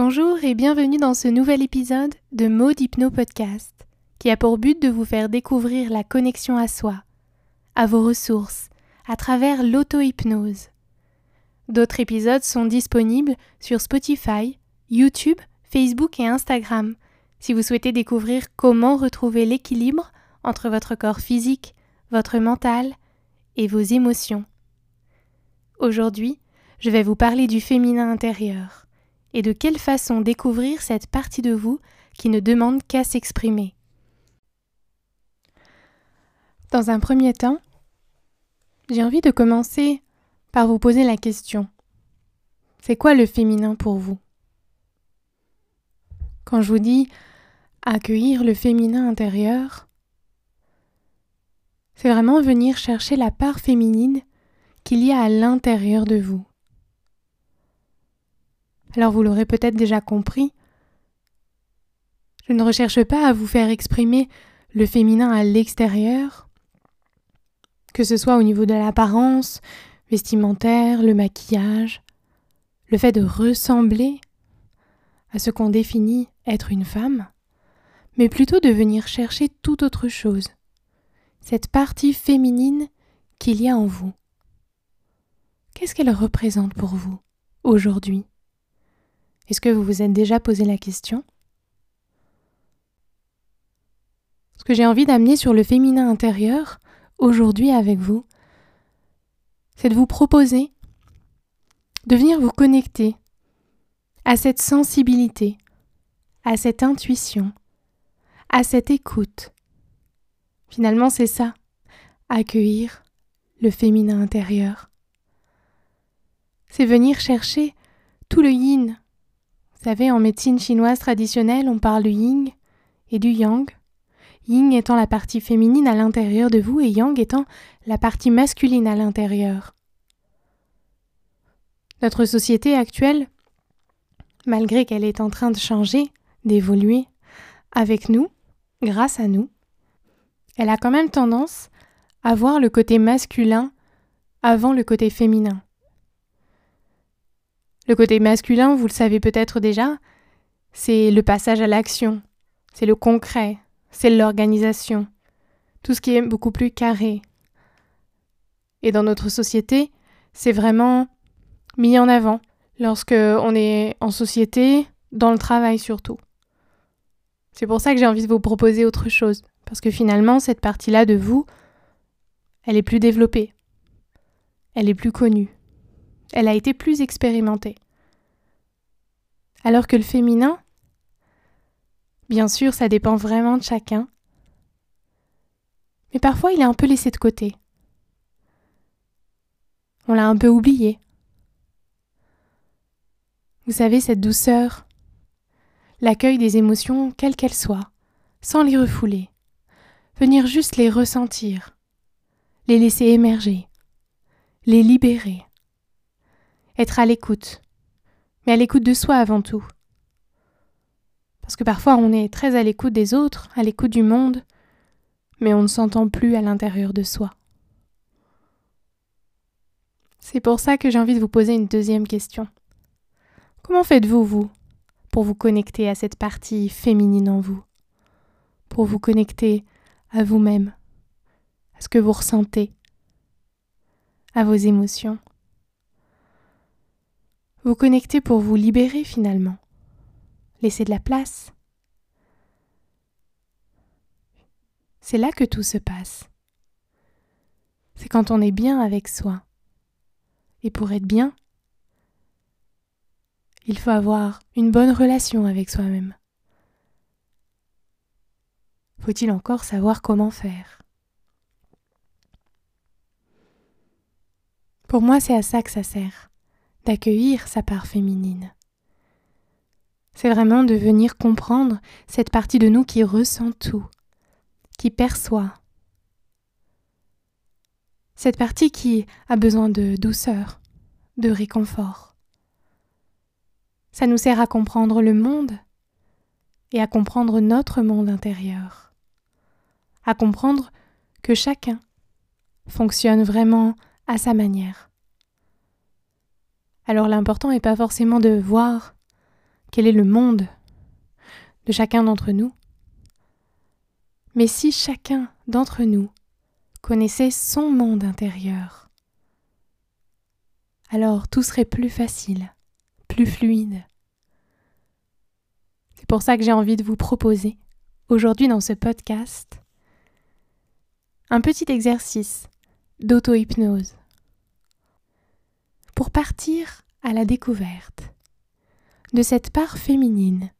Bonjour et bienvenue dans ce nouvel épisode de Mode Hypno Podcast, qui a pour but de vous faire découvrir la connexion à soi, à vos ressources, à travers l'auto-hypnose. D'autres épisodes sont disponibles sur Spotify, YouTube, Facebook et Instagram, si vous souhaitez découvrir comment retrouver l'équilibre entre votre corps physique, votre mental et vos émotions. Aujourd'hui, je vais vous parler du féminin intérieur et de quelle façon découvrir cette partie de vous qui ne demande qu'à s'exprimer? Dans un premier temps, j'ai envie de commencer par vous poser la question. C'est quoi le féminin pour vous? Quand je vous dis accueillir le féminin intérieur, c'est vraiment venir chercher la part féminine qu'il y a à l'intérieur de vous. Alors vous l'aurez peut-être déjà compris, je ne recherche pas à vous faire exprimer le féminin à l'extérieur, que ce soit au niveau de l'apparence, vestimentaire, le maquillage, le fait de ressembler à ce qu'on définit être une femme, mais plutôt de venir chercher tout autre chose, cette partie féminine qu'il y a en vous. Qu'est-ce qu'elle représente pour vous aujourd'hui? Est-ce que vous vous êtes déjà posé la question? Ce que j'ai envie d'amener sur le féminin intérieur aujourd'hui avec vous, c'est de vous proposer de venir vous connecter à cette sensibilité, à cette intuition, à cette écoute. Finalement, c'est ça, accueillir le féminin intérieur. C'est venir chercher tout le yin, vous savez, en médecine chinoise traditionnelle, on parle du yin et du yang. Yin étant la partie féminine à l'intérieur de vous et yang étant la partie masculine à l'intérieur. Notre société actuelle, malgré qu'elle est en train de changer, d'évoluer avec nous, grâce à nous, elle a quand même tendance à voir le côté masculin avant le côté féminin. Le côté masculin, vous le savez peut-être déjà, c'est le passage à l'action, c'est le concret, c'est l'organisation, tout ce qui est beaucoup plus carré. Et dans notre société, c'est vraiment mis en avant lorsque on est en société, dans le travail surtout. C'est pour ça que j'ai envie de vous proposer autre chose, parce que finalement, cette partie-là de vous, elle est plus développée, elle est plus connue elle a été plus expérimentée. Alors que le féminin, bien sûr, ça dépend vraiment de chacun, mais parfois il est un peu laissé de côté. On l'a un peu oublié. Vous savez, cette douceur, l'accueil des émotions, quelles qu'elles soient, sans les refouler, venir juste les ressentir, les laisser émerger, les libérer être à l'écoute, mais à l'écoute de soi avant tout. Parce que parfois on est très à l'écoute des autres, à l'écoute du monde, mais on ne s'entend plus à l'intérieur de soi. C'est pour ça que j'ai envie de vous poser une deuxième question. Comment faites-vous, vous, pour vous connecter à cette partie féminine en vous? Pour vous connecter à vous-même, à ce que vous ressentez, à vos émotions? Vous connectez pour vous libérer finalement. Laissez de la place. C'est là que tout se passe. C'est quand on est bien avec soi. Et pour être bien, il faut avoir une bonne relation avec soi-même. Faut-il encore savoir comment faire? Pour moi, c'est à ça que ça sert d'accueillir sa part féminine. C'est vraiment de venir comprendre cette partie de nous qui ressent tout, qui perçoit. Cette partie qui a besoin de douceur, de réconfort. Ça nous sert à comprendre le monde et à comprendre notre monde intérieur, à comprendre que chacun fonctionne vraiment à sa manière. Alors l'important n'est pas forcément de voir quel est le monde de chacun d'entre nous. Mais si chacun d'entre nous connaissait son monde intérieur, alors tout serait plus facile, plus fluide. C'est pour ça que j'ai envie de vous proposer, aujourd'hui dans ce podcast, un petit exercice d'auto-hypnose pour partir à la découverte de cette part féminine.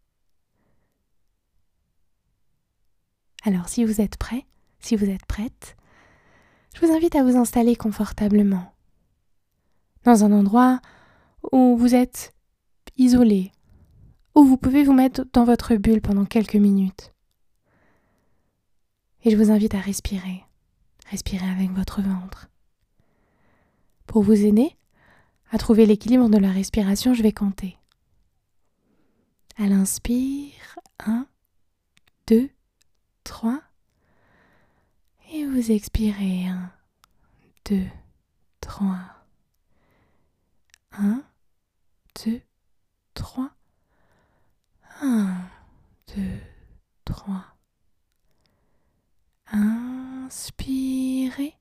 Alors si vous êtes prêt, si vous êtes prête, je vous invite à vous installer confortablement dans un endroit où vous êtes isolé, où vous pouvez vous mettre dans votre bulle pendant quelques minutes. Et je vous invite à respirer, respirer avec votre ventre. Pour vous aider à trouver l'équilibre de la respiration, je vais compter. À l'inspire, 1, 2, 3. Et vous expirez, 1, 2, 3. 1, 2, 3. 1, 2, 3. Inspirez.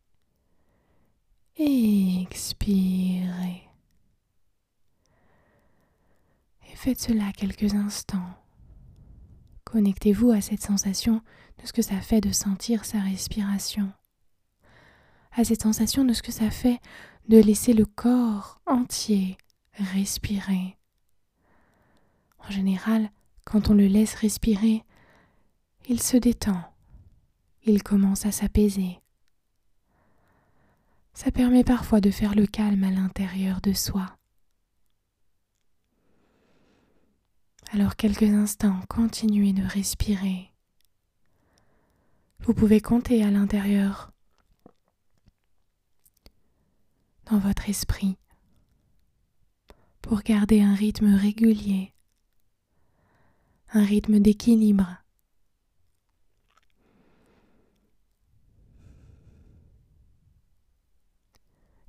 Expirez. Et cela quelques instants. Connectez-vous à cette sensation de ce que ça fait de sentir sa respiration, à cette sensation de ce que ça fait de laisser le corps entier respirer. En général, quand on le laisse respirer, il se détend, il commence à s'apaiser. Ça permet parfois de faire le calme à l'intérieur de soi. Alors quelques instants, continuez de respirer. Vous pouvez compter à l'intérieur, dans votre esprit, pour garder un rythme régulier, un rythme d'équilibre.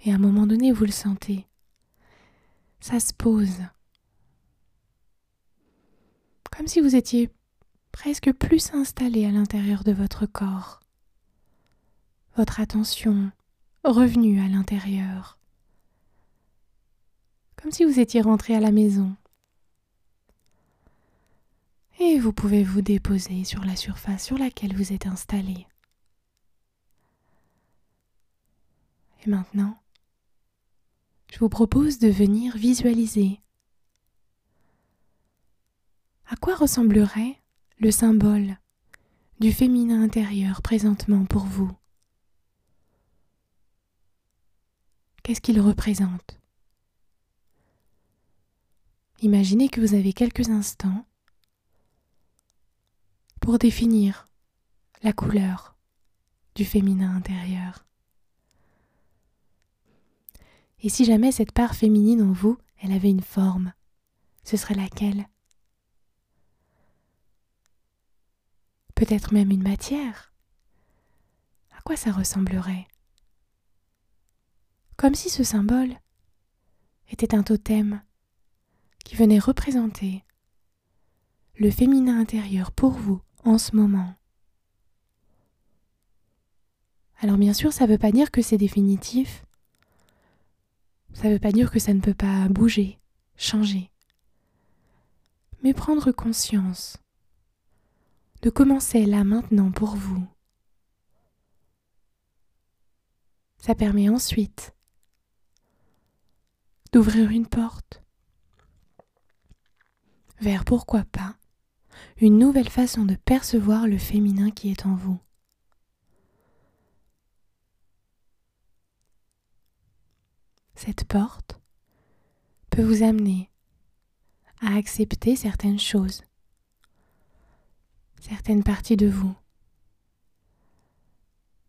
Et à un moment donné, vous le sentez, ça se pose comme si vous étiez presque plus installé à l'intérieur de votre corps, votre attention revenue à l'intérieur, comme si vous étiez rentré à la maison. Et vous pouvez vous déposer sur la surface sur laquelle vous êtes installé. Et maintenant, je vous propose de venir visualiser à quoi ressemblerait le symbole du féminin intérieur présentement pour vous? Qu'est-ce qu'il représente? Imaginez que vous avez quelques instants pour définir la couleur du féminin intérieur. Et si jamais cette part féminine en vous, elle avait une forme, ce serait laquelle? Peut-être même une matière. À quoi ça ressemblerait? Comme si ce symbole était un totem qui venait représenter le féminin intérieur pour vous en ce moment. Alors bien sûr, ça ne veut pas dire que c'est définitif. Ça ne veut pas dire que ça ne peut pas bouger, changer. Mais prendre conscience de commencer là maintenant pour vous. Ça permet ensuite d'ouvrir une porte vers pourquoi pas une nouvelle façon de percevoir le féminin qui est en vous. Cette porte peut vous amener à accepter certaines choses certaines parties de vous,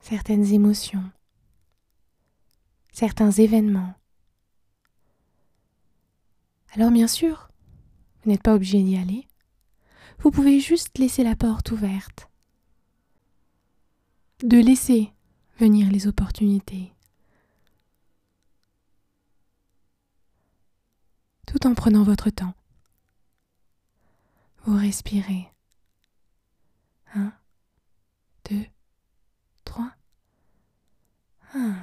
certaines émotions, certains événements. Alors bien sûr, vous n'êtes pas obligé d'y aller. Vous pouvez juste laisser la porte ouverte. De laisser venir les opportunités. Tout en prenant votre temps. Vous respirez. Un, deux, trois. Un,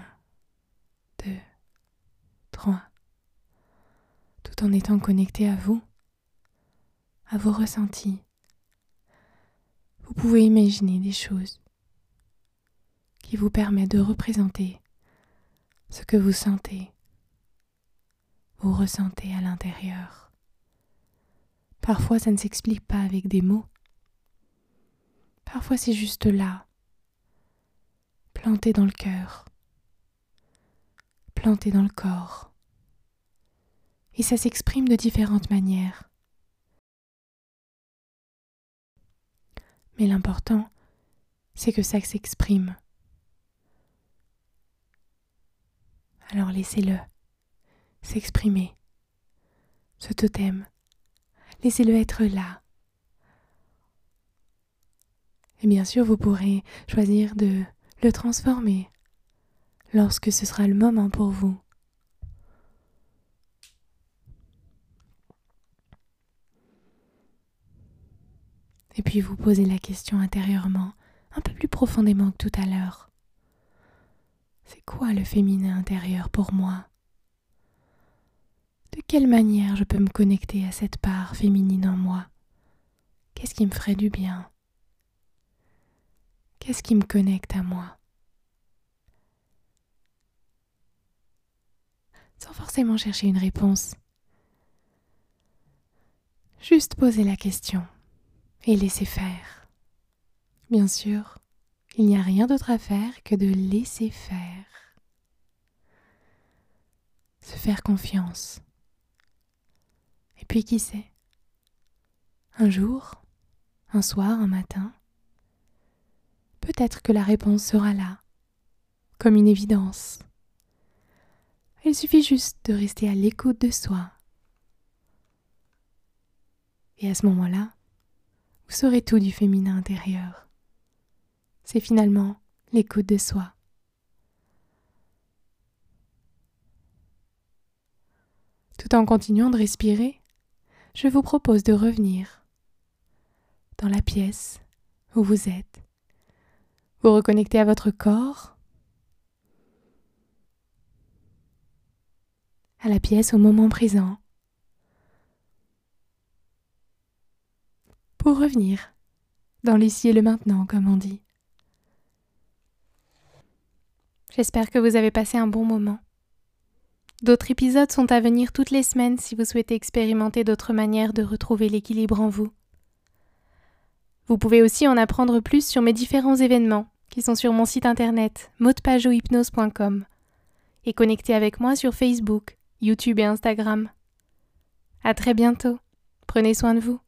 deux, trois. Tout en étant connecté à vous, à vos ressentis. Vous pouvez imaginer des choses qui vous permettent de représenter ce que vous sentez, vous ressentez à l'intérieur. Parfois ça ne s'explique pas avec des mots. Parfois c'est juste là, planté dans le cœur, planté dans le corps. Et ça s'exprime de différentes manières. Mais l'important, c'est que ça s'exprime. Alors laissez-le s'exprimer, ce totem. Laissez-le être là. Et bien sûr, vous pourrez choisir de le transformer lorsque ce sera le moment pour vous. Et puis vous posez la question intérieurement, un peu plus profondément que tout à l'heure. C'est quoi le féminin intérieur pour moi? De quelle manière je peux me connecter à cette part féminine en moi? Qu'est-ce qui me ferait du bien? Qu'est-ce qui me connecte à moi? Sans forcément chercher une réponse. Juste poser la question et laisser faire. Bien sûr, il n'y a rien d'autre à faire que de laisser faire. Se faire confiance. Et puis qui sait? Un jour, un soir, un matin, peut-être que la réponse sera là, comme une évidence. Il suffit juste de rester à l'écoute de soi. Et à ce moment-là, vous saurez tout du féminin intérieur. C'est finalement l'écoute de soi. Tout en continuant de respirer, je vous propose de revenir dans la pièce où vous êtes. Vous reconnectez à votre corps, à la pièce au moment présent. pour revenir dans l'ici et le maintenant, comme on dit. J'espère que vous avez passé un bon moment. D'autres épisodes sont à venir toutes les semaines si vous souhaitez expérimenter d'autres manières de retrouver l'équilibre en vous. Vous pouvez aussi en apprendre plus sur mes différents événements qui sont sur mon site internet modepageohypnose.com et connecter avec moi sur Facebook, YouTube et Instagram. À très bientôt. Prenez soin de vous.